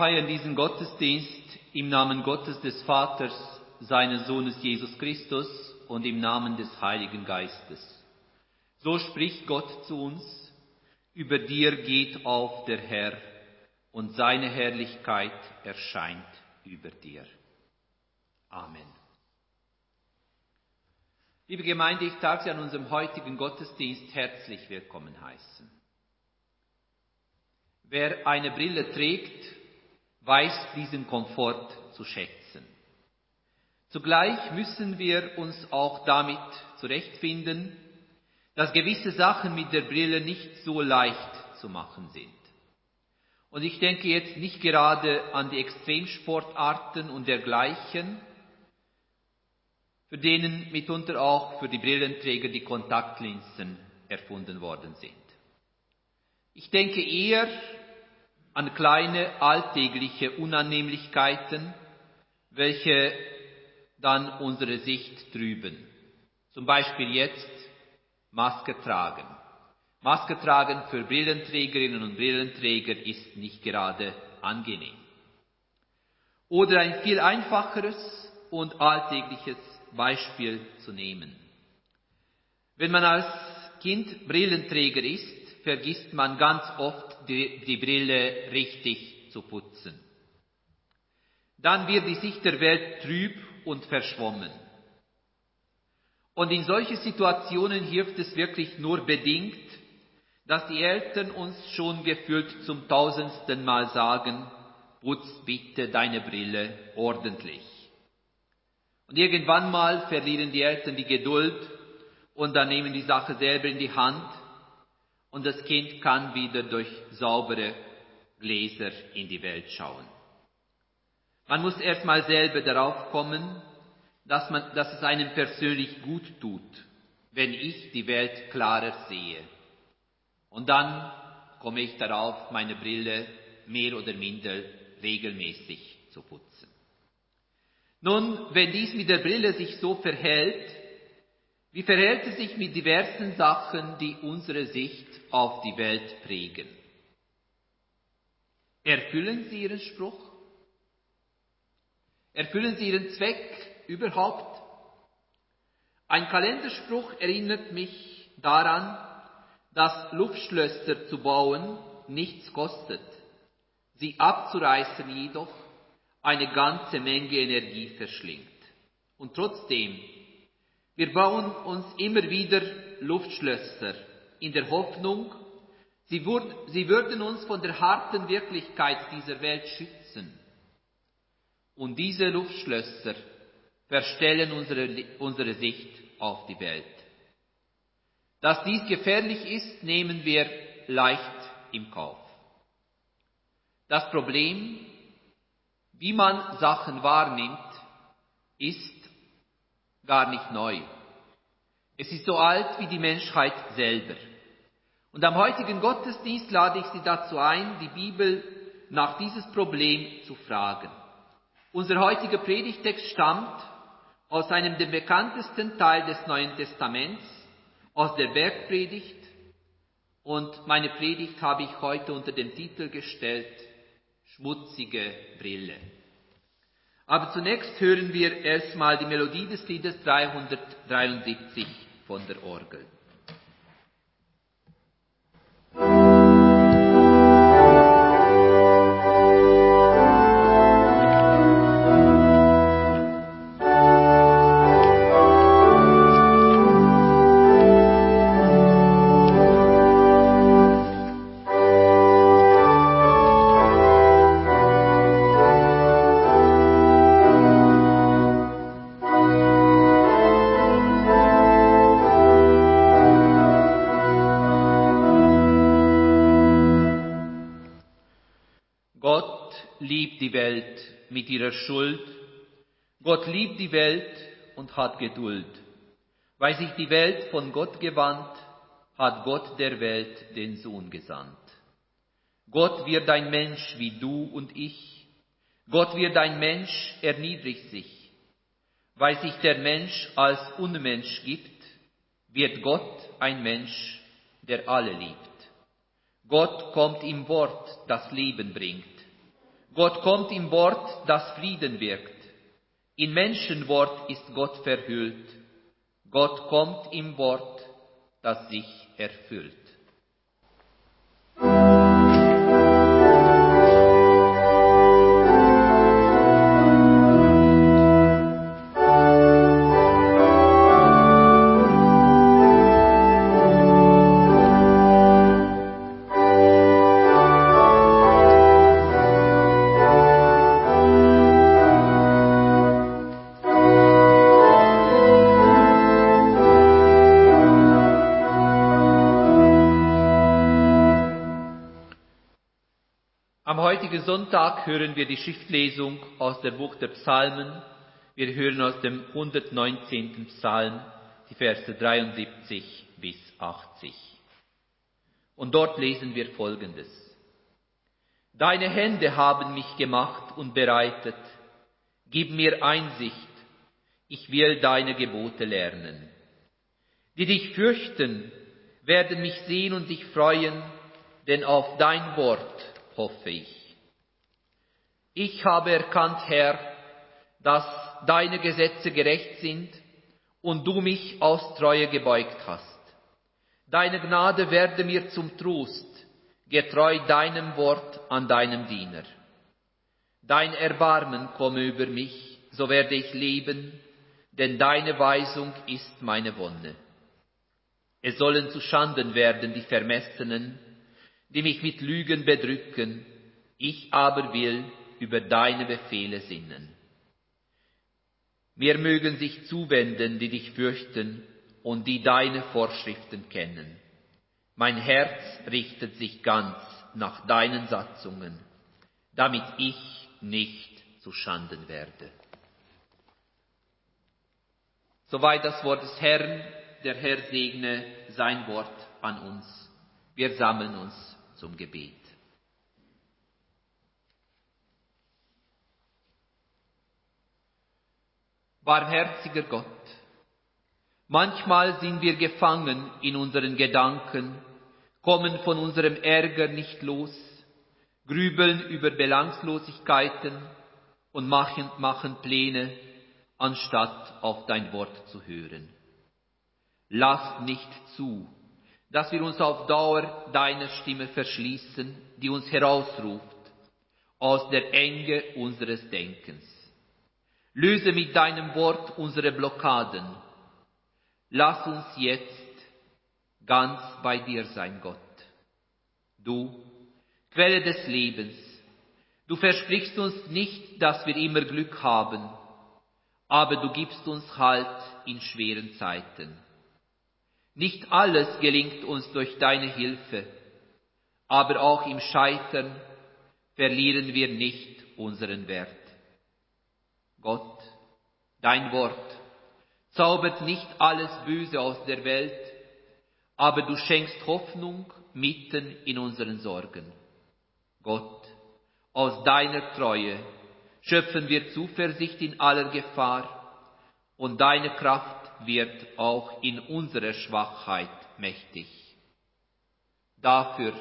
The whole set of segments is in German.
feiern diesen Gottesdienst im Namen Gottes des Vaters, seines Sohnes Jesus Christus und im Namen des Heiligen Geistes. So spricht Gott zu uns, über dir geht auf der Herr und seine Herrlichkeit erscheint über dir. Amen. Liebe Gemeinde, ich darf Sie an unserem heutigen Gottesdienst herzlich willkommen heißen. Wer eine Brille trägt, weiß diesen Komfort zu schätzen. Zugleich müssen wir uns auch damit zurechtfinden, dass gewisse Sachen mit der Brille nicht so leicht zu machen sind. Und ich denke jetzt nicht gerade an die Extremsportarten und dergleichen, für denen mitunter auch für die Brillenträger die Kontaktlinsen erfunden worden sind. Ich denke eher an kleine alltägliche Unannehmlichkeiten, welche dann unsere Sicht trüben. Zum Beispiel jetzt Maske tragen. Maske tragen für Brillenträgerinnen und Brillenträger ist nicht gerade angenehm. Oder ein viel einfacheres und alltägliches Beispiel zu nehmen. Wenn man als Kind Brillenträger ist, vergisst man ganz oft die, die Brille richtig zu putzen. Dann wird die Sicht der Welt trüb und verschwommen. Und in solche Situationen hilft es wirklich nur bedingt, dass die Eltern uns schon gefühlt zum tausendsten Mal sagen, putz bitte deine Brille ordentlich. Und irgendwann mal verlieren die Eltern die Geduld und dann nehmen die Sache selber in die Hand und das Kind kann wieder durch saubere Gläser in die Welt schauen. Man muss erstmal selber darauf kommen, dass, man, dass es einem persönlich gut tut, wenn ich die Welt klarer sehe. Und dann komme ich darauf, meine Brille mehr oder minder regelmäßig zu putzen. Nun, wenn dies mit der Brille sich so verhält, wie verhält es sich mit diversen Sachen, die unsere Sicht auf die Welt prägen? Erfüllen sie ihren Spruch? Erfüllen sie ihren Zweck überhaupt? Ein Kalenderspruch erinnert mich daran, dass Luftschlösser zu bauen nichts kostet, sie abzureißen jedoch eine ganze Menge Energie verschlingt. Und trotzdem wir bauen uns immer wieder Luftschlösser in der Hoffnung, sie, würd, sie würden uns von der harten Wirklichkeit dieser Welt schützen. Und diese Luftschlösser verstellen unsere, unsere Sicht auf die Welt. Dass dies gefährlich ist, nehmen wir leicht im Kauf. Das Problem, wie man Sachen wahrnimmt, ist gar nicht neu. Es ist so alt wie die Menschheit selber. Und am heutigen Gottesdienst lade ich Sie dazu ein, die Bibel nach dieses Problem zu fragen. Unser heutiger Predigtext stammt aus einem der bekanntesten Teil des Neuen Testaments, aus der Bergpredigt. Und meine Predigt habe ich heute unter dem Titel gestellt, Schmutzige Brille. Aber zunächst hören wir erstmal die Melodie des Liedes 373 von der Orgel. Und hat Geduld. Weil sich die Welt von Gott gewandt, hat Gott der Welt den Sohn gesandt. Gott wird ein Mensch wie du und ich. Gott wird ein Mensch, erniedrigt sich. Weil sich der Mensch als Unmensch gibt, wird Gott ein Mensch, der alle liebt. Gott kommt im Wort, das Leben bringt. Gott kommt im Wort, das Frieden wirkt. In Menschenwort ist Gott verhüllt. Gott kommt im Wort, das sich erfüllt. Sonntag hören wir die Schriftlesung aus der Buch der Psalmen. Wir hören aus dem 119. Psalm die Verse 73 bis 80. Und dort lesen wir Folgendes. Deine Hände haben mich gemacht und bereitet. Gib mir Einsicht. Ich will deine Gebote lernen. Die dich fürchten, werden mich sehen und sich freuen, denn auf dein Wort hoffe ich. Ich habe erkannt, Herr, dass deine Gesetze gerecht sind und du mich aus Treue gebeugt hast. Deine Gnade werde mir zum Trost, getreu deinem Wort an deinem Diener. Dein Erbarmen komme über mich, so werde ich leben, denn deine Weisung ist meine Wonne. Es sollen zu Schanden werden die Vermessenen, die mich mit Lügen bedrücken, ich aber will über deine Befehle sinnen. Mir mögen sich zuwenden, die dich fürchten und die deine Vorschriften kennen. Mein Herz richtet sich ganz nach deinen Satzungen, damit ich nicht zu Schanden werde. Soweit das Wort des Herrn, der Herr segne sein Wort an uns. Wir sammeln uns zum Gebet. Barmherziger Gott, manchmal sind wir gefangen in unseren Gedanken, kommen von unserem Ärger nicht los, grübeln über Belanglosigkeiten und machen, machen Pläne, anstatt auf dein Wort zu hören. Lass nicht zu, dass wir uns auf Dauer deiner Stimme verschließen, die uns herausruft aus der Enge unseres Denkens. Löse mit deinem Wort unsere Blockaden. Lass uns jetzt ganz bei dir sein, Gott. Du, Quelle des Lebens, du versprichst uns nicht, dass wir immer Glück haben, aber du gibst uns Halt in schweren Zeiten. Nicht alles gelingt uns durch deine Hilfe, aber auch im Scheitern verlieren wir nicht unseren Wert. Gott, dein Wort zaubert nicht alles Böse aus der Welt, aber du schenkst Hoffnung mitten in unseren Sorgen. Gott, aus deiner Treue schöpfen wir Zuversicht in aller Gefahr und deine Kraft wird auch in unserer Schwachheit mächtig. Dafür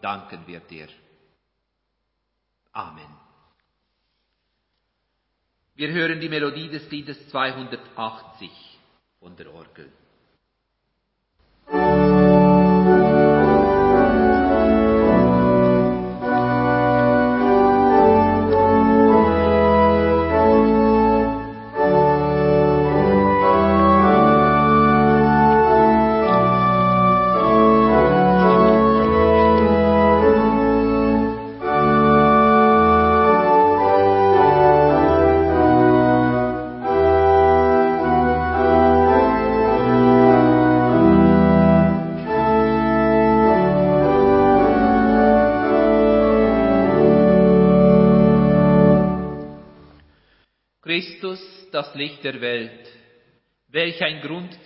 danken wir dir. Amen. Wir hören die Melodie des Liedes 280 von der Orgel.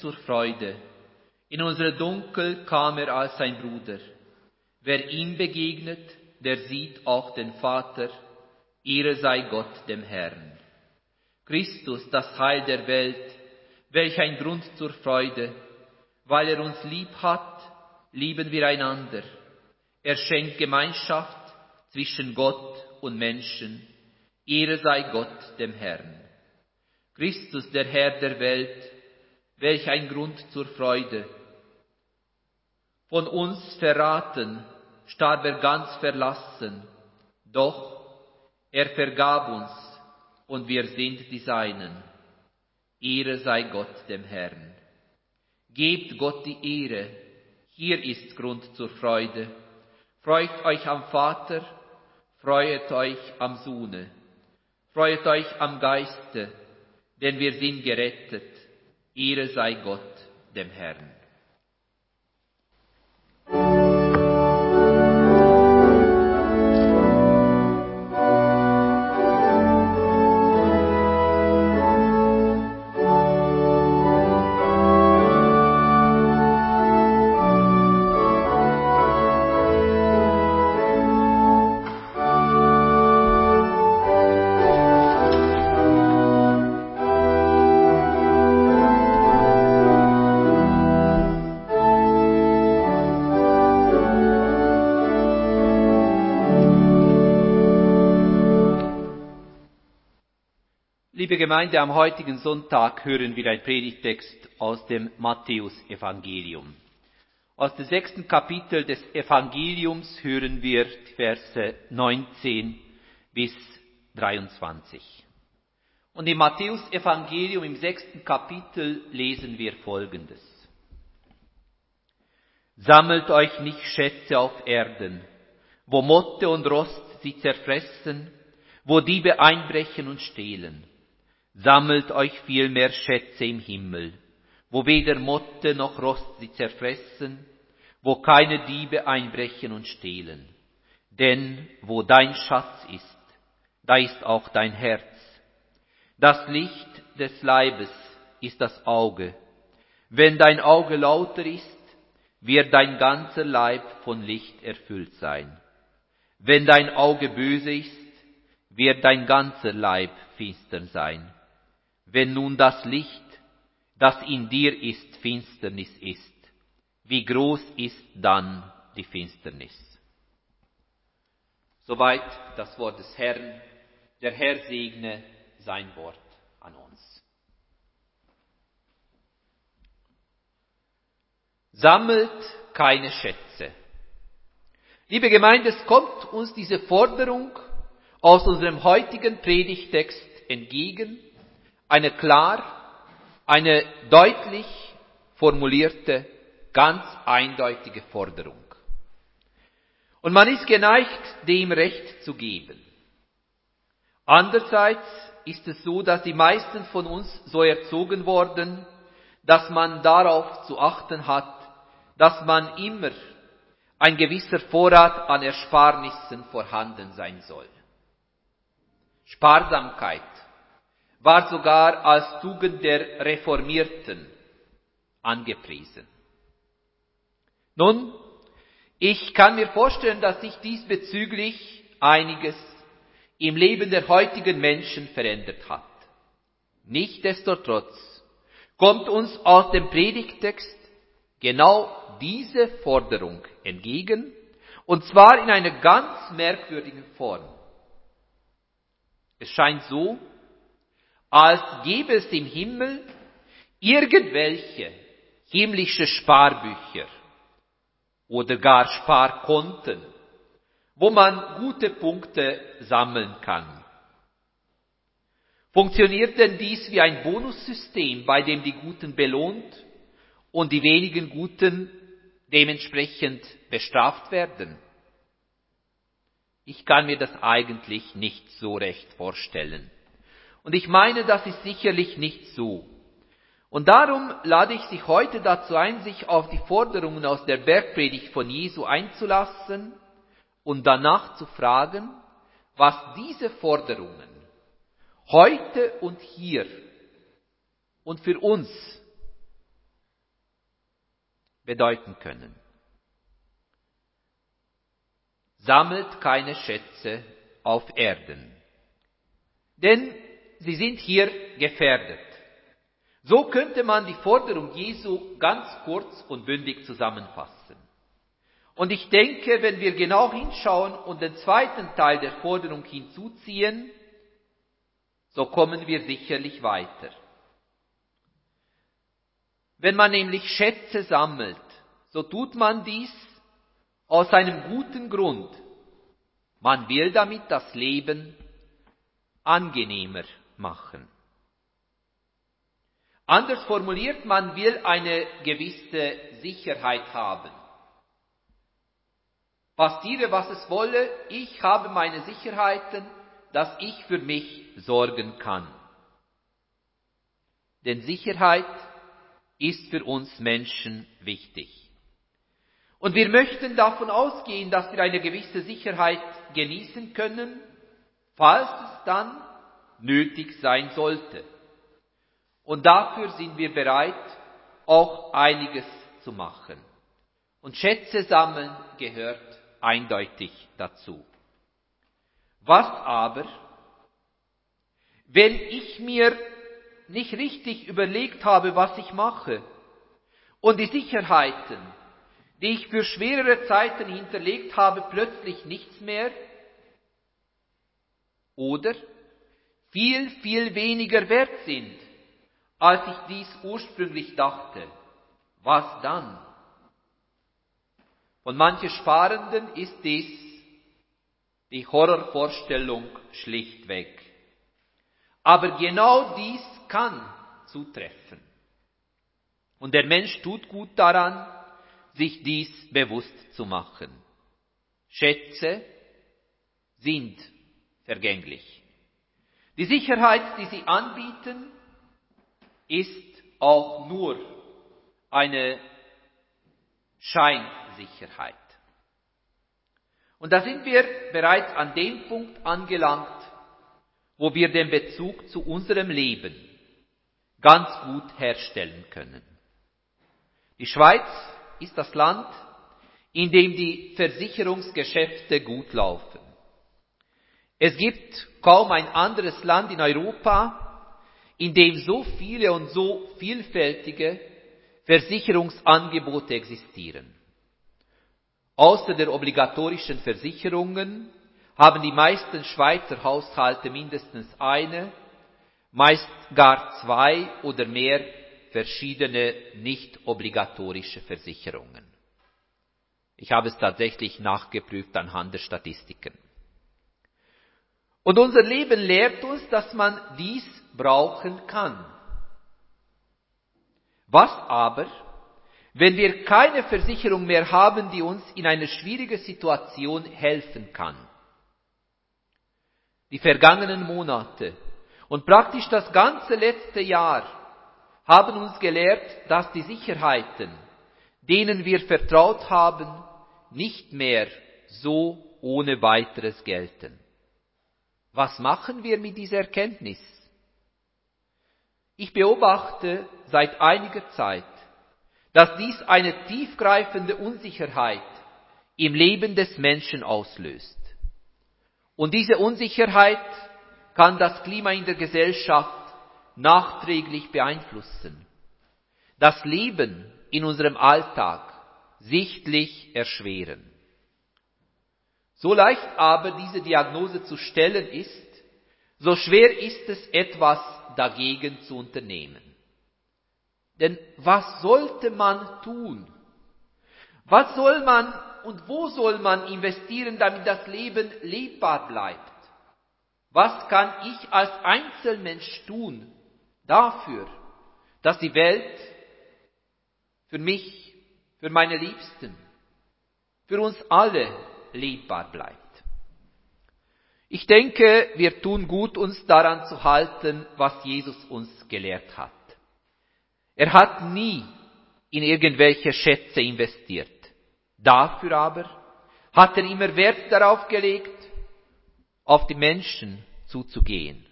Zur Freude. In unsere Dunkel kam er als sein Bruder. Wer ihm begegnet, der sieht auch den Vater. Ehre sei Gott dem Herrn. Christus, das Heil der Welt, welch ein Grund zur Freude. Weil er uns lieb hat, lieben wir einander. Er schenkt Gemeinschaft zwischen Gott und Menschen, Ehre sei Gott dem Herrn. Christus, der Herr der Welt, welch ein Grund zur Freude. Von uns verraten, starb er ganz verlassen, doch er vergab uns und wir sind die Seinen. Ehre sei Gott dem Herrn. Gebt Gott die Ehre, hier ist Grund zur Freude. Freut euch am Vater, freut euch am Sohne, freut euch am Geiste, denn wir sind gerettet. Ehre sei Gott dem Herrn. Gemeinde, am heutigen Sonntag hören wir einen Predigtext aus dem Matthäusevangelium. Aus dem sechsten Kapitel des Evangeliums hören wir die Verse 19 bis 23. Und im Matthäusevangelium im sechsten Kapitel lesen wir Folgendes. Sammelt euch nicht Schätze auf Erden, wo Motte und Rost sie zerfressen, wo Diebe einbrechen und stehlen Sammelt euch vielmehr Schätze im Himmel, wo weder Motte noch Rost sie zerfressen, wo keine Diebe einbrechen und stehlen. Denn wo dein Schatz ist, da ist auch dein Herz. Das Licht des Leibes ist das Auge. Wenn dein Auge lauter ist, wird dein ganzer Leib von Licht erfüllt sein. Wenn dein Auge böse ist, wird dein ganzer Leib finster sein. Wenn nun das Licht, das in dir ist, Finsternis ist, wie groß ist dann die Finsternis? Soweit das Wort des Herrn. Der Herr segne sein Wort an uns. Sammelt keine Schätze. Liebe Gemeinde, es kommt uns diese Forderung aus unserem heutigen Predigtext entgegen eine klar, eine deutlich formulierte, ganz eindeutige Forderung. Und man ist geneigt, dem Recht zu geben. Andererseits ist es so, dass die meisten von uns so erzogen worden, dass man darauf zu achten hat, dass man immer ein gewisser Vorrat an Ersparnissen vorhanden sein soll. Sparsamkeit war sogar als Tugend der Reformierten angepriesen. Nun, ich kann mir vorstellen, dass sich diesbezüglich einiges im Leben der heutigen Menschen verändert hat. Nichtsdestotrotz kommt uns aus dem Predigtext genau diese Forderung entgegen, und zwar in einer ganz merkwürdigen Form. Es scheint so, als gäbe es im Himmel irgendwelche himmlische Sparbücher oder gar Sparkonten, wo man gute Punkte sammeln kann. Funktioniert denn dies wie ein Bonussystem, bei dem die Guten belohnt und die wenigen Guten dementsprechend bestraft werden? Ich kann mir das eigentlich nicht so recht vorstellen. Und ich meine, das ist sicherlich nicht so. Und darum lade ich Sie heute dazu ein, sich auf die Forderungen aus der Bergpredigt von Jesu einzulassen und danach zu fragen, was diese Forderungen heute und hier und für uns bedeuten können. Sammelt keine Schätze auf Erden. Denn sie sind hier gefährdet. So könnte man die Forderung Jesu ganz kurz und bündig zusammenfassen. Und ich denke, wenn wir genau hinschauen und den zweiten Teil der Forderung hinzuziehen, so kommen wir sicherlich weiter. Wenn man nämlich Schätze sammelt, so tut man dies aus einem guten Grund. Man will damit das Leben angenehmer machen. Anders formuliert, man will eine gewisse Sicherheit haben. Passiere, was es wolle, ich habe meine Sicherheiten, dass ich für mich sorgen kann. Denn Sicherheit ist für uns Menschen wichtig. Und wir möchten davon ausgehen, dass wir eine gewisse Sicherheit genießen können, falls es dann nötig sein sollte. Und dafür sind wir bereit, auch einiges zu machen. Und Schätze sammeln gehört eindeutig dazu. Was aber, wenn ich mir nicht richtig überlegt habe, was ich mache und die Sicherheiten, die ich für schwerere Zeiten hinterlegt habe, plötzlich nichts mehr? Oder viel, viel weniger wert sind, als ich dies ursprünglich dachte. Was dann? Von manchen Sparenden ist dies die Horrorvorstellung schlichtweg. Aber genau dies kann zutreffen. Und der Mensch tut gut daran, sich dies bewusst zu machen. Schätze sind vergänglich. Die Sicherheit, die sie anbieten, ist auch nur eine Scheinsicherheit. Und da sind wir bereits an dem Punkt angelangt, wo wir den Bezug zu unserem Leben ganz gut herstellen können. Die Schweiz ist das Land, in dem die Versicherungsgeschäfte gut laufen. Es gibt kaum ein anderes Land in Europa, in dem so viele und so vielfältige Versicherungsangebote existieren. Außer der obligatorischen Versicherungen haben die meisten Schweizer Haushalte mindestens eine, meist gar zwei oder mehr verschiedene nicht obligatorische Versicherungen. Ich habe es tatsächlich nachgeprüft anhand der Statistiken. Und unser Leben lehrt uns, dass man dies brauchen kann. Was aber, wenn wir keine Versicherung mehr haben, die uns in einer schwierigen Situation helfen kann? Die vergangenen Monate und praktisch das ganze letzte Jahr haben uns gelehrt, dass die Sicherheiten, denen wir vertraut haben, nicht mehr so ohne weiteres gelten. Was machen wir mit dieser Erkenntnis? Ich beobachte seit einiger Zeit, dass dies eine tiefgreifende Unsicherheit im Leben des Menschen auslöst. Und diese Unsicherheit kann das Klima in der Gesellschaft nachträglich beeinflussen, das Leben in unserem Alltag sichtlich erschweren. So leicht aber diese Diagnose zu stellen ist, so schwer ist es etwas dagegen zu unternehmen. Denn was sollte man tun? Was soll man und wo soll man investieren, damit das Leben lebbar bleibt? Was kann ich als Einzelmensch tun, dafür, dass die Welt für mich, für meine Liebsten, für uns alle lebbar bleibt. Ich denke, wir tun gut, uns daran zu halten, was Jesus uns gelehrt hat. Er hat nie in irgendwelche Schätze investiert. Dafür aber hat er immer Wert darauf gelegt, auf die Menschen zuzugehen,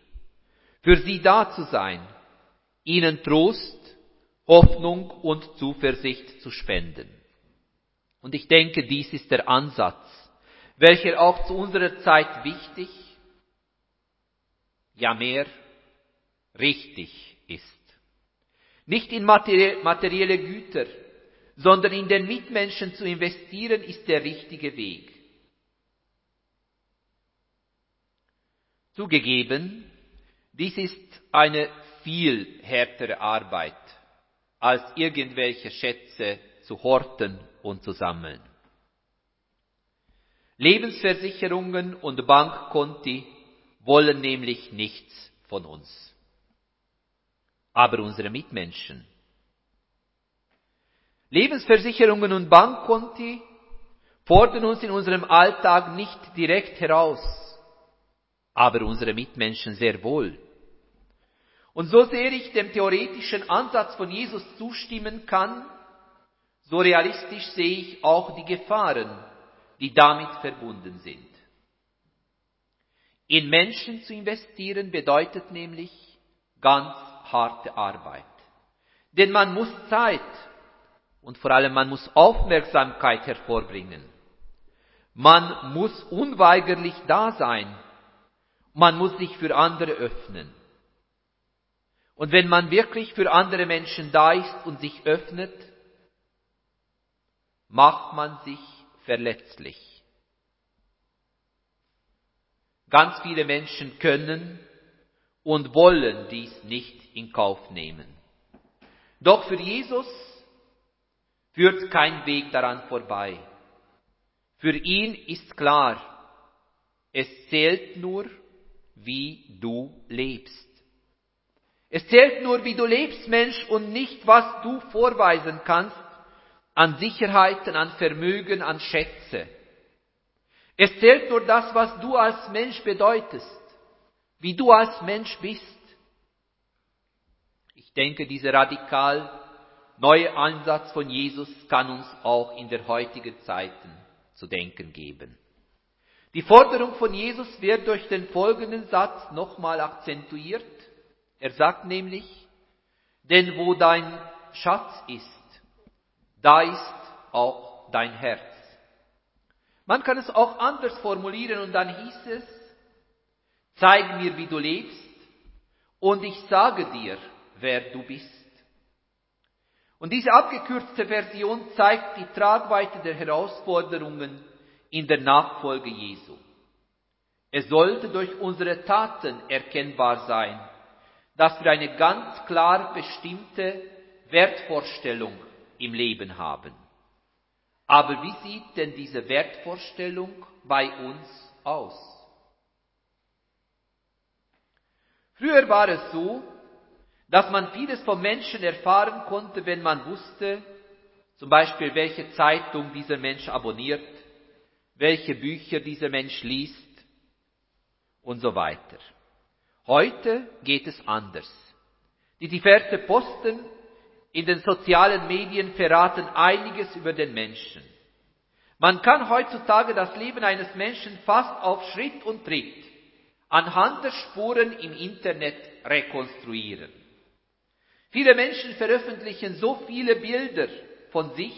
für sie da zu sein, ihnen Trost, Hoffnung und Zuversicht zu spenden. Und ich denke, dies ist der Ansatz, welcher auch zu unserer Zeit wichtig, ja mehr, richtig ist. Nicht in materielle Güter, sondern in den Mitmenschen zu investieren, ist der richtige Weg. Zugegeben, dies ist eine viel härtere Arbeit, als irgendwelche Schätze zu horten und zu sammeln. Lebensversicherungen und Bankkonti wollen nämlich nichts von uns. Aber unsere Mitmenschen. Lebensversicherungen und Bankkonti fordern uns in unserem Alltag nicht direkt heraus, aber unsere Mitmenschen sehr wohl. Und so sehr ich dem theoretischen Ansatz von Jesus zustimmen kann, so realistisch sehe ich auch die Gefahren, die damit verbunden sind. In Menschen zu investieren bedeutet nämlich ganz harte Arbeit. Denn man muss Zeit und vor allem man muss Aufmerksamkeit hervorbringen. Man muss unweigerlich da sein. Man muss sich für andere öffnen. Und wenn man wirklich für andere Menschen da ist und sich öffnet, macht man sich verletzlich. Ganz viele Menschen können und wollen dies nicht in Kauf nehmen. Doch für Jesus führt kein Weg daran vorbei. Für ihn ist klar, es zählt nur, wie du lebst. Es zählt nur, wie du lebst, Mensch, und nicht, was du vorweisen kannst an Sicherheiten, an Vermögen, an Schätze. Es zählt nur das, was du als Mensch bedeutest, wie du als Mensch bist. Ich denke, dieser radikal neue Ansatz von Jesus kann uns auch in der heutigen Zeiten zu denken geben. Die Forderung von Jesus wird durch den folgenden Satz nochmal akzentuiert. Er sagt nämlich, denn wo dein Schatz ist, da ist auch dein Herz. Man kann es auch anders formulieren und dann hieß es, zeig mir, wie du lebst und ich sage dir, wer du bist. Und diese abgekürzte Version zeigt die Tragweite der Herausforderungen in der Nachfolge Jesu. Es sollte durch unsere Taten erkennbar sein, dass wir eine ganz klar bestimmte Wertvorstellung im Leben haben. Aber wie sieht denn diese Wertvorstellung bei uns aus? Früher war es so, dass man vieles vom Menschen erfahren konnte, wenn man wusste, zum Beispiel welche Zeitung dieser Mensch abonniert, welche Bücher dieser Mensch liest und so weiter. Heute geht es anders. Die diverse Posten in den sozialen Medien verraten einiges über den Menschen. Man kann heutzutage das Leben eines Menschen fast auf Schritt und Tritt anhand der Spuren im Internet rekonstruieren. Viele Menschen veröffentlichen so viele Bilder von sich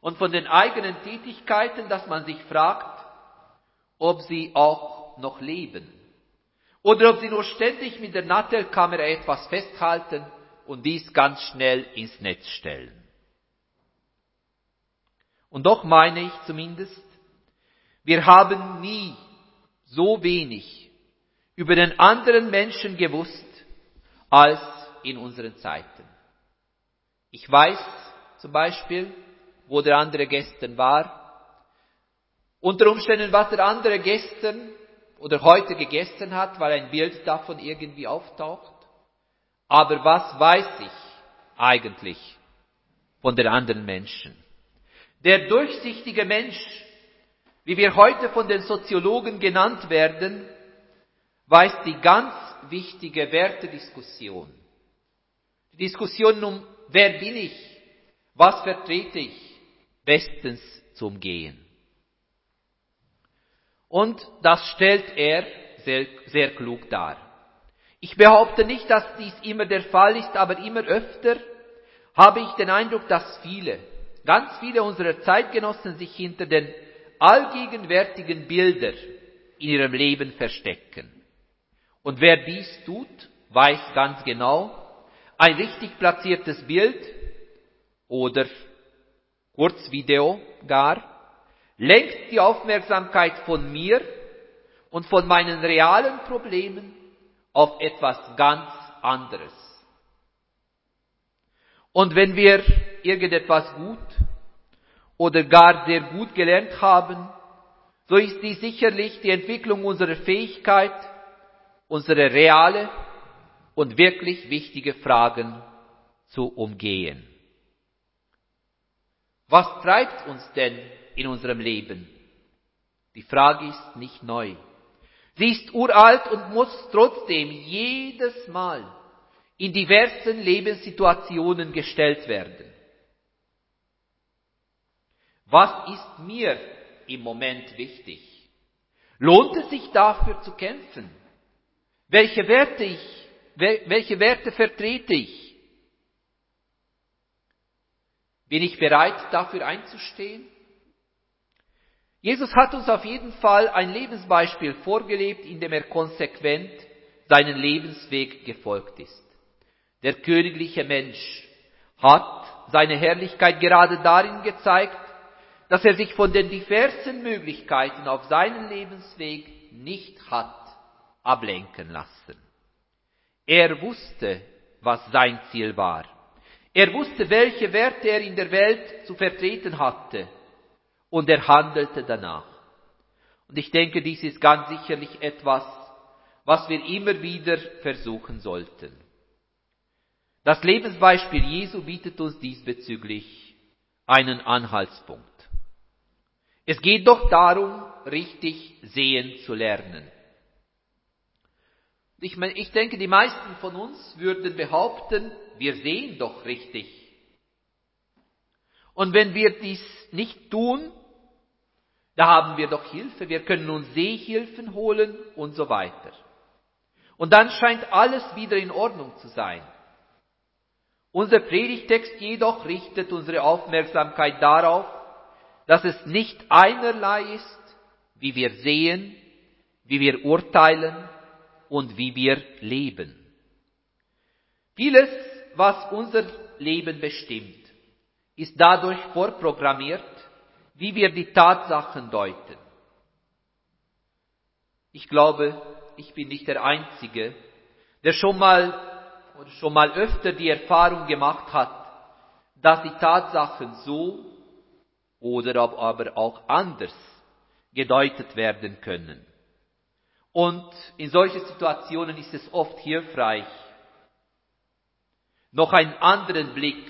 und von den eigenen Tätigkeiten, dass man sich fragt, ob sie auch noch leben oder ob sie nur ständig mit der Nattelkamera etwas festhalten und dies ganz schnell ins Netz stellen. Und doch meine ich zumindest, wir haben nie so wenig über den anderen Menschen gewusst als in unseren Zeiten. Ich weiß zum Beispiel, wo der andere gestern war, unter Umständen, was der andere gestern oder heute gegessen hat, weil ein Bild davon irgendwie auftaucht. Aber was weiß ich eigentlich von den anderen Menschen? Der durchsichtige Mensch, wie wir heute von den Soziologen genannt werden, weiß die ganz wichtige Wertediskussion. Die Diskussion um, wer bin ich, was vertrete ich, bestens zu umgehen. Und das stellt er sehr, sehr klug dar. Ich behaupte nicht, dass dies immer der Fall ist, aber immer öfter habe ich den Eindruck, dass viele, ganz viele unserer Zeitgenossen sich hinter den allgegenwärtigen Bildern in ihrem Leben verstecken. Und wer dies tut, weiß ganz genau, ein richtig platziertes Bild oder Kurzvideo gar, lenkt die Aufmerksamkeit von mir und von meinen realen Problemen auf etwas ganz anderes. Und wenn wir irgendetwas gut oder gar sehr gut gelernt haben, so ist dies sicherlich die Entwicklung unserer Fähigkeit, unsere reale und wirklich wichtige Fragen zu umgehen. Was treibt uns denn in unserem Leben? Die Frage ist nicht neu. Sie ist uralt und muss trotzdem jedes Mal in diversen Lebenssituationen gestellt werden. Was ist mir im Moment wichtig? Lohnt es sich dafür zu kämpfen? Welche Werte ich, welche Werte vertrete ich? Bin ich bereit, dafür einzustehen? Jesus hat uns auf jeden Fall ein Lebensbeispiel vorgelebt, in dem er konsequent seinen Lebensweg gefolgt ist. Der königliche Mensch hat seine Herrlichkeit gerade darin gezeigt, dass er sich von den diversen Möglichkeiten auf seinem Lebensweg nicht hat ablenken lassen. Er wusste, was sein Ziel war. Er wusste, welche Werte er in der Welt zu vertreten hatte und er handelte danach. Und ich denke, dies ist ganz sicherlich etwas, was wir immer wieder versuchen sollten. Das Lebensbeispiel Jesu bietet uns diesbezüglich einen Anhaltspunkt. Es geht doch darum, richtig sehen zu lernen. Ich, meine, ich denke, die meisten von uns würden behaupten, wir sehen doch richtig. Und wenn wir dies nicht tun, da haben wir doch Hilfe, wir können uns Sehhilfen holen und so weiter. Und dann scheint alles wieder in Ordnung zu sein. Unser Predigtext jedoch richtet unsere Aufmerksamkeit darauf, dass es nicht einerlei ist, wie wir sehen, wie wir urteilen und wie wir leben. Vieles, was unser Leben bestimmt, ist dadurch vorprogrammiert, wie wir die Tatsachen deuten. Ich glaube, ich bin nicht der Einzige, der schon mal oder schon mal öfter die Erfahrung gemacht hat, dass die Tatsachen so oder aber auch anders gedeutet werden können. Und in solchen Situationen ist es oft hilfreich, noch einen anderen Blick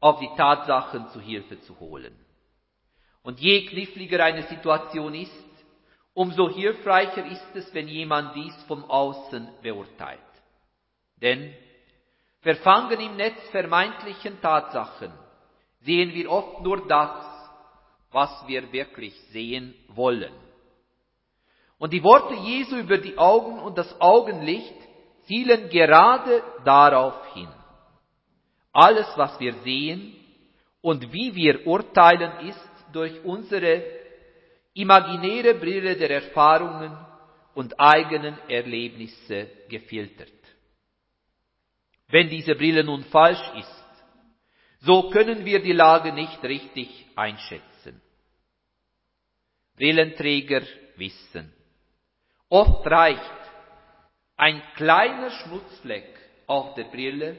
auf die Tatsachen zu Hilfe zu holen. Und je kniffliger eine Situation ist, umso hilfreicher ist es, wenn jemand dies vom Außen beurteilt. Denn verfangen im Netz vermeintlichen Tatsachen sehen wir oft nur das, was wir wirklich sehen wollen. Und die Worte Jesu über die Augen und das Augenlicht zielen gerade darauf hin. Alles, was wir sehen und wie wir urteilen, ist durch unsere imaginäre Brille der Erfahrungen und eigenen Erlebnisse gefiltert. Wenn diese Brille nun falsch ist, so können wir die Lage nicht richtig einschätzen. Brillenträger wissen. Oft reicht ein kleiner Schmutzfleck auf der Brille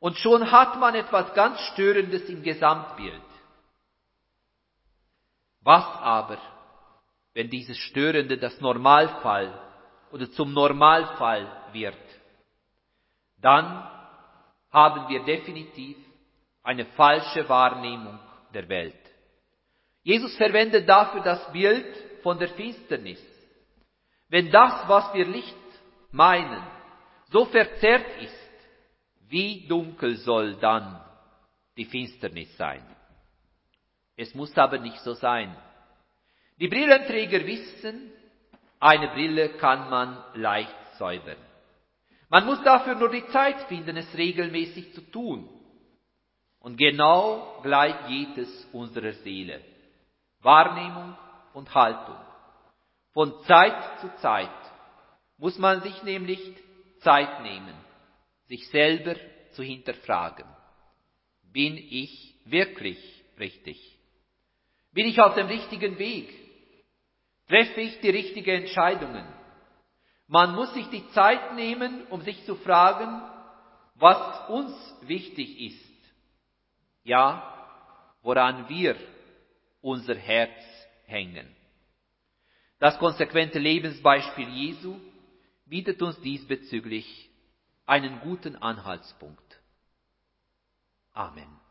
und schon hat man etwas ganz Störendes im Gesamtbild. Was aber, wenn dieses Störende das Normalfall oder zum Normalfall wird? dann haben wir definitiv eine falsche Wahrnehmung der Welt. Jesus verwendet dafür das Bild von der Finsternis. Wenn das, was wir Licht meinen, so verzerrt ist, wie dunkel soll dann die Finsternis sein? Es muss aber nicht so sein. Die Brillenträger wissen, eine Brille kann man leicht säubern. Man muss dafür nur die Zeit finden, es regelmäßig zu tun. Und genau gleich geht es unserer Seele. Wahrnehmung und Haltung. Von Zeit zu Zeit muss man sich nämlich Zeit nehmen, sich selber zu hinterfragen. Bin ich wirklich richtig? Bin ich auf dem richtigen Weg? Treffe ich die richtigen Entscheidungen? Man muss sich die Zeit nehmen, um sich zu fragen, was uns wichtig ist. Ja, woran wir unser Herz hängen. Das konsequente Lebensbeispiel Jesu bietet uns diesbezüglich einen guten Anhaltspunkt. Amen.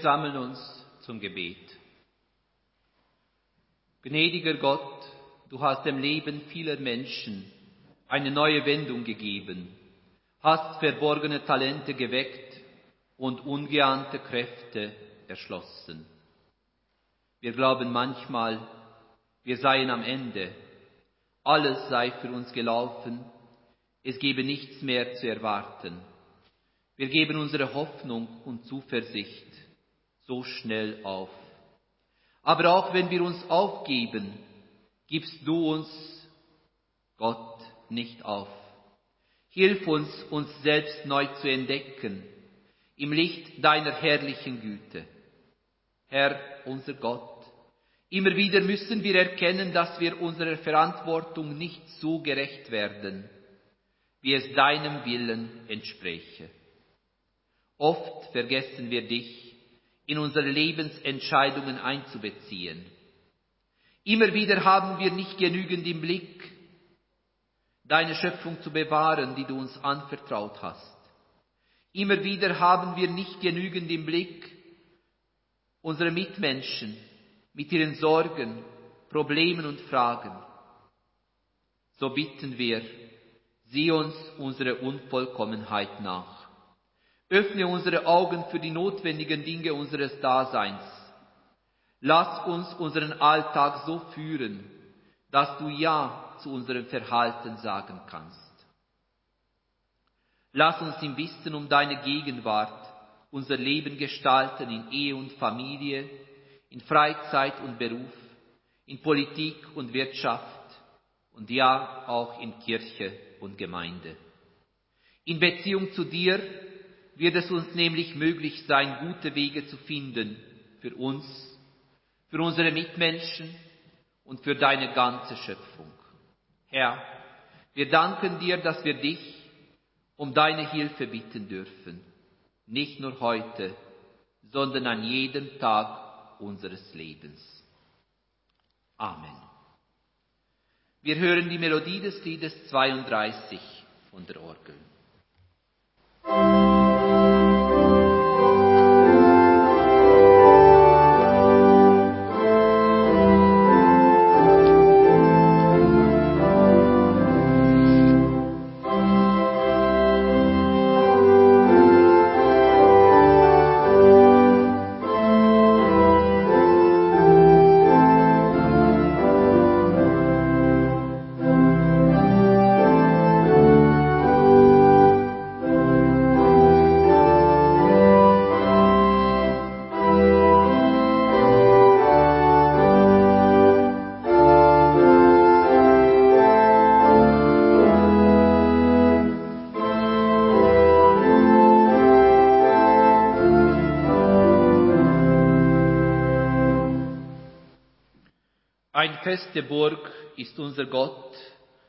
Wir sammeln uns zum Gebet. Gnädiger Gott, du hast dem Leben vieler Menschen eine neue Wendung gegeben, hast verborgene Talente geweckt und ungeahnte Kräfte erschlossen. Wir glauben manchmal, wir seien am Ende, alles sei für uns gelaufen, es gebe nichts mehr zu erwarten. Wir geben unsere Hoffnung und Zuversicht so schnell auf. Aber auch wenn wir uns aufgeben, gibst du uns, Gott, nicht auf. Hilf uns, uns selbst neu zu entdecken, im Licht deiner herrlichen Güte. Herr, unser Gott, immer wieder müssen wir erkennen, dass wir unserer Verantwortung nicht so gerecht werden, wie es deinem Willen entspräche. Oft vergessen wir dich in unsere Lebensentscheidungen einzubeziehen. Immer wieder haben wir nicht genügend im Blick, deine Schöpfung zu bewahren, die du uns anvertraut hast. Immer wieder haben wir nicht genügend im Blick, unsere Mitmenschen mit ihren Sorgen, Problemen und Fragen. So bitten wir, sieh uns unsere Unvollkommenheit nach. Öffne unsere Augen für die notwendigen Dinge unseres Daseins. Lass uns unseren Alltag so führen, dass du Ja zu unserem Verhalten sagen kannst. Lass uns im Wissen um deine Gegenwart unser Leben gestalten in Ehe und Familie, in Freizeit und Beruf, in Politik und Wirtschaft und ja auch in Kirche und Gemeinde. In Beziehung zu dir wird es uns nämlich möglich sein, gute Wege zu finden für uns, für unsere Mitmenschen und für deine ganze Schöpfung. Herr, wir danken dir, dass wir dich um deine Hilfe bitten dürfen, nicht nur heute, sondern an jedem Tag unseres Lebens. Amen. Wir hören die Melodie des Liedes 32 von der Orgel. Unser Gott,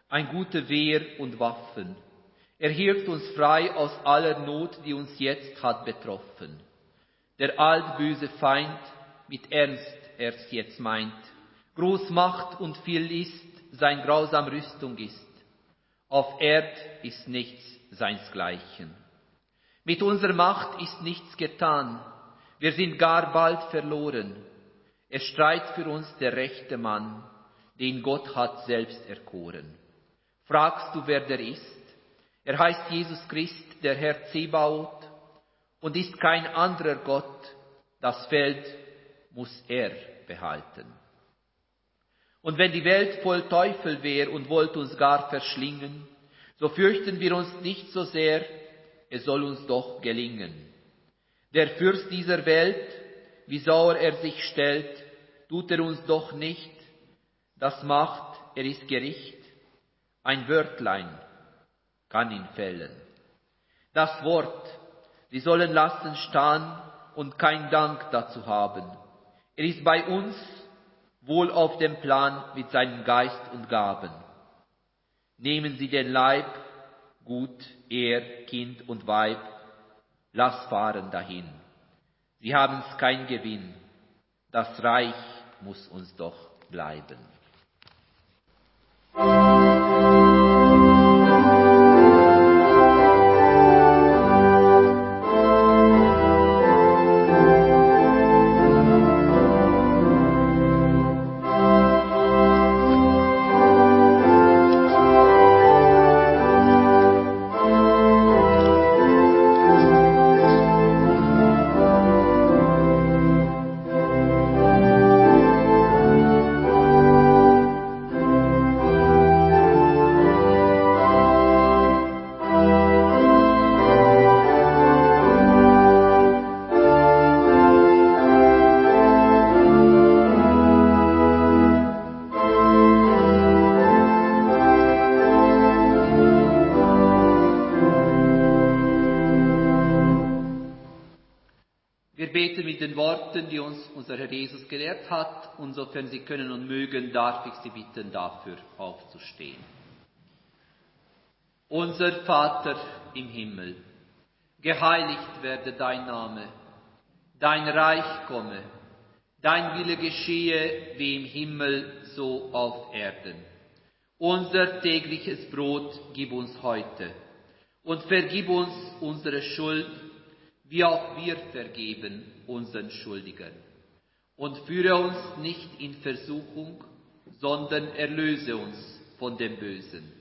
ein guter Wehr und Waffen. Er hilft uns frei aus aller Not, die uns jetzt hat betroffen. Der altböse Feind mit Ernst erst jetzt meint, groß Macht und viel ist, sein grausam Rüstung ist. Auf Erd ist nichts seinsgleichen. Mit unserer Macht ist nichts getan, wir sind gar bald verloren. Es streit für uns der rechte Mann, den Gott hat selbst erkoren. Fragst du, wer der ist? Er heißt Jesus Christ, der Herr Zebaoth, und ist kein anderer Gott. Das Feld muss er behalten. Und wenn die Welt voll Teufel wär und wollt uns gar verschlingen, so fürchten wir uns nicht so sehr, es soll uns doch gelingen. Der Fürst dieser Welt, wie sauer er sich stellt, tut er uns doch nicht, das macht, er ist Gericht, ein Wörtlein kann ihn fällen. Das Wort, wir sollen lassen stehen und kein Dank dazu haben. Er ist bei uns wohl auf dem Plan mit seinem Geist und Gaben. Nehmen Sie den Leib, gut, er, Kind und Weib, lass fahren dahin. Sie haben's kein Gewinn, das Reich muss uns doch bleiben. Wir und sofern Sie können und mögen, darf ich Sie bitten, dafür aufzustehen. Unser Vater im Himmel, geheiligt werde dein Name, dein Reich komme, dein Wille geschehe wie im Himmel so auf Erden. Unser tägliches Brot gib uns heute und vergib uns unsere Schuld, wie auch wir vergeben unseren Schuldigern. Und führe uns nicht in Versuchung, sondern erlöse uns von dem Bösen.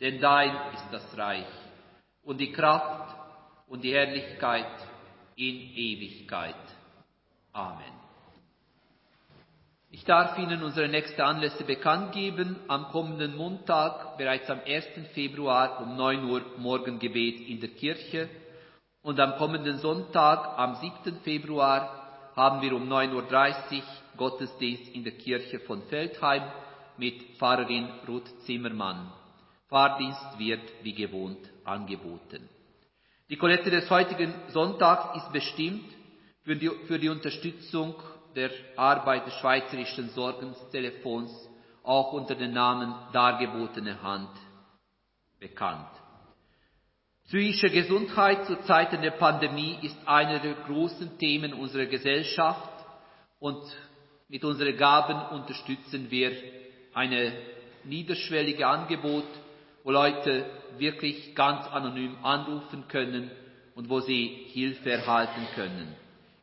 Denn dein ist das Reich und die Kraft und die Herrlichkeit in Ewigkeit. Amen. Ich darf Ihnen unsere nächsten Anlässe bekannt geben. Am kommenden Montag, bereits am 1. Februar um 9 Uhr Morgengebet in der Kirche und am kommenden Sonntag, am 7. Februar, haben wir um 9.30 Uhr Gottesdienst in der Kirche von Feldheim mit Pfarrerin Ruth Zimmermann. Fahrdienst wird wie gewohnt angeboten. Die Kollekte des heutigen Sonntags ist bestimmt für die, für die Unterstützung der Arbeit des Schweizerischen Sorgenstelefons, auch unter dem Namen Dargebotene Hand bekannt. Psychische Gesundheit zu Zeiten der Pandemie ist einer der großen Themen unserer Gesellschaft und mit unseren Gaben unterstützen wir eine niederschwellige Angebot, wo Leute wirklich ganz anonym anrufen können und wo sie Hilfe erhalten können.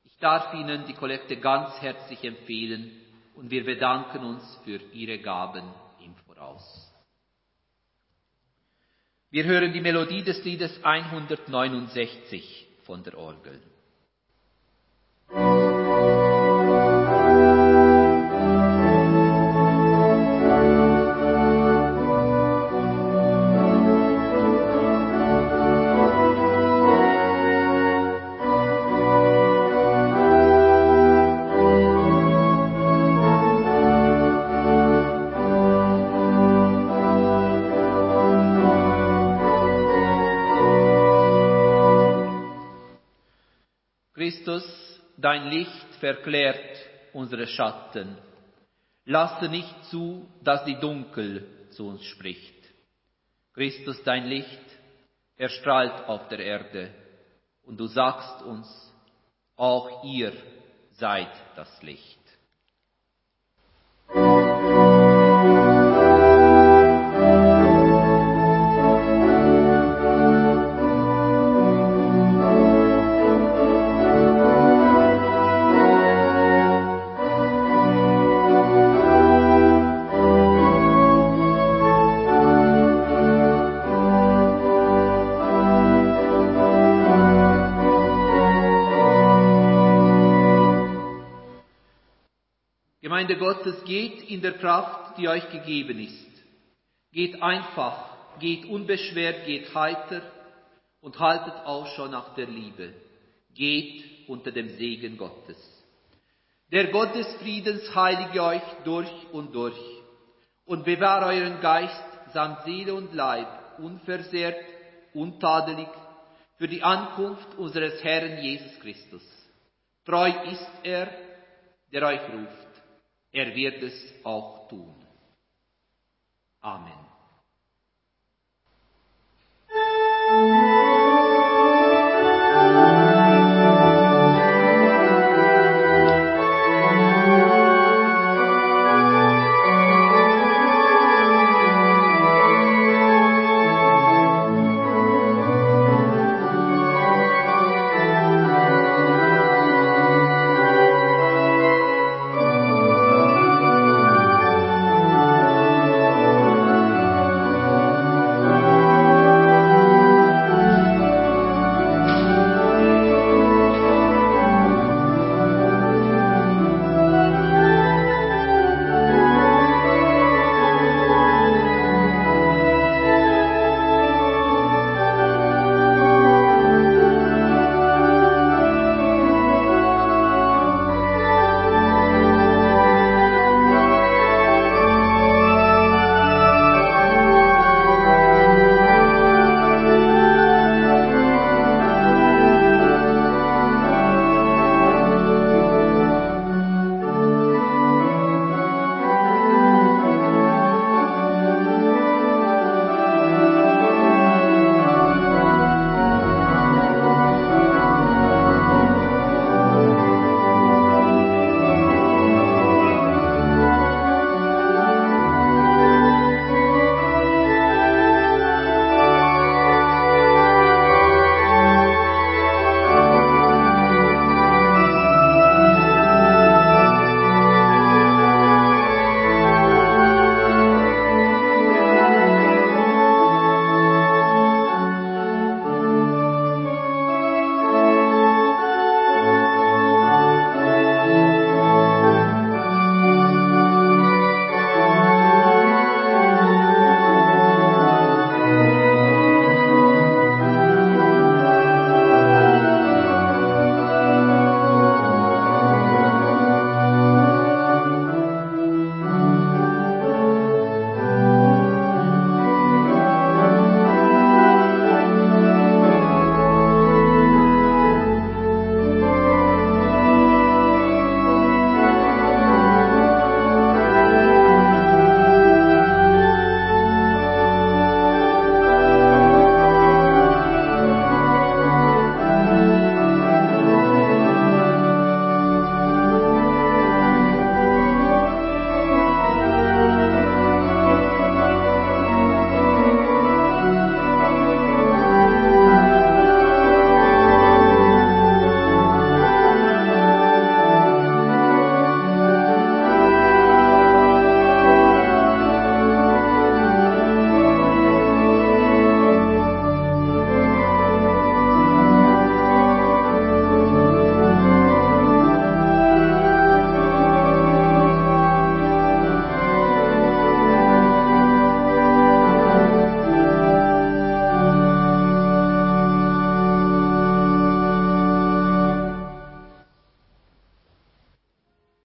Ich darf Ihnen die Kollekte ganz herzlich empfehlen und wir bedanken uns für Ihre Gaben im Voraus. Wir hören die Melodie des Liedes 169 von der Orgel. Dein Licht verklärt unsere Schatten. Lasse nicht zu, dass die Dunkel zu uns spricht. Christus, dein Licht, erstrahlt auf der Erde und du sagst uns, auch ihr seid das Licht. In der Kraft, die euch gegeben ist. Geht einfach, geht unbeschwert, geht heiter und haltet Ausschau nach der Liebe. Geht unter dem Segen Gottes. Der Gott des Friedens heilige euch durch und durch und bewahre euren Geist samt Seele und Leib unversehrt, untadelig für die Ankunft unseres Herrn Jesus Christus. Treu ist er, der euch ruft er wird es auch tun. Amen.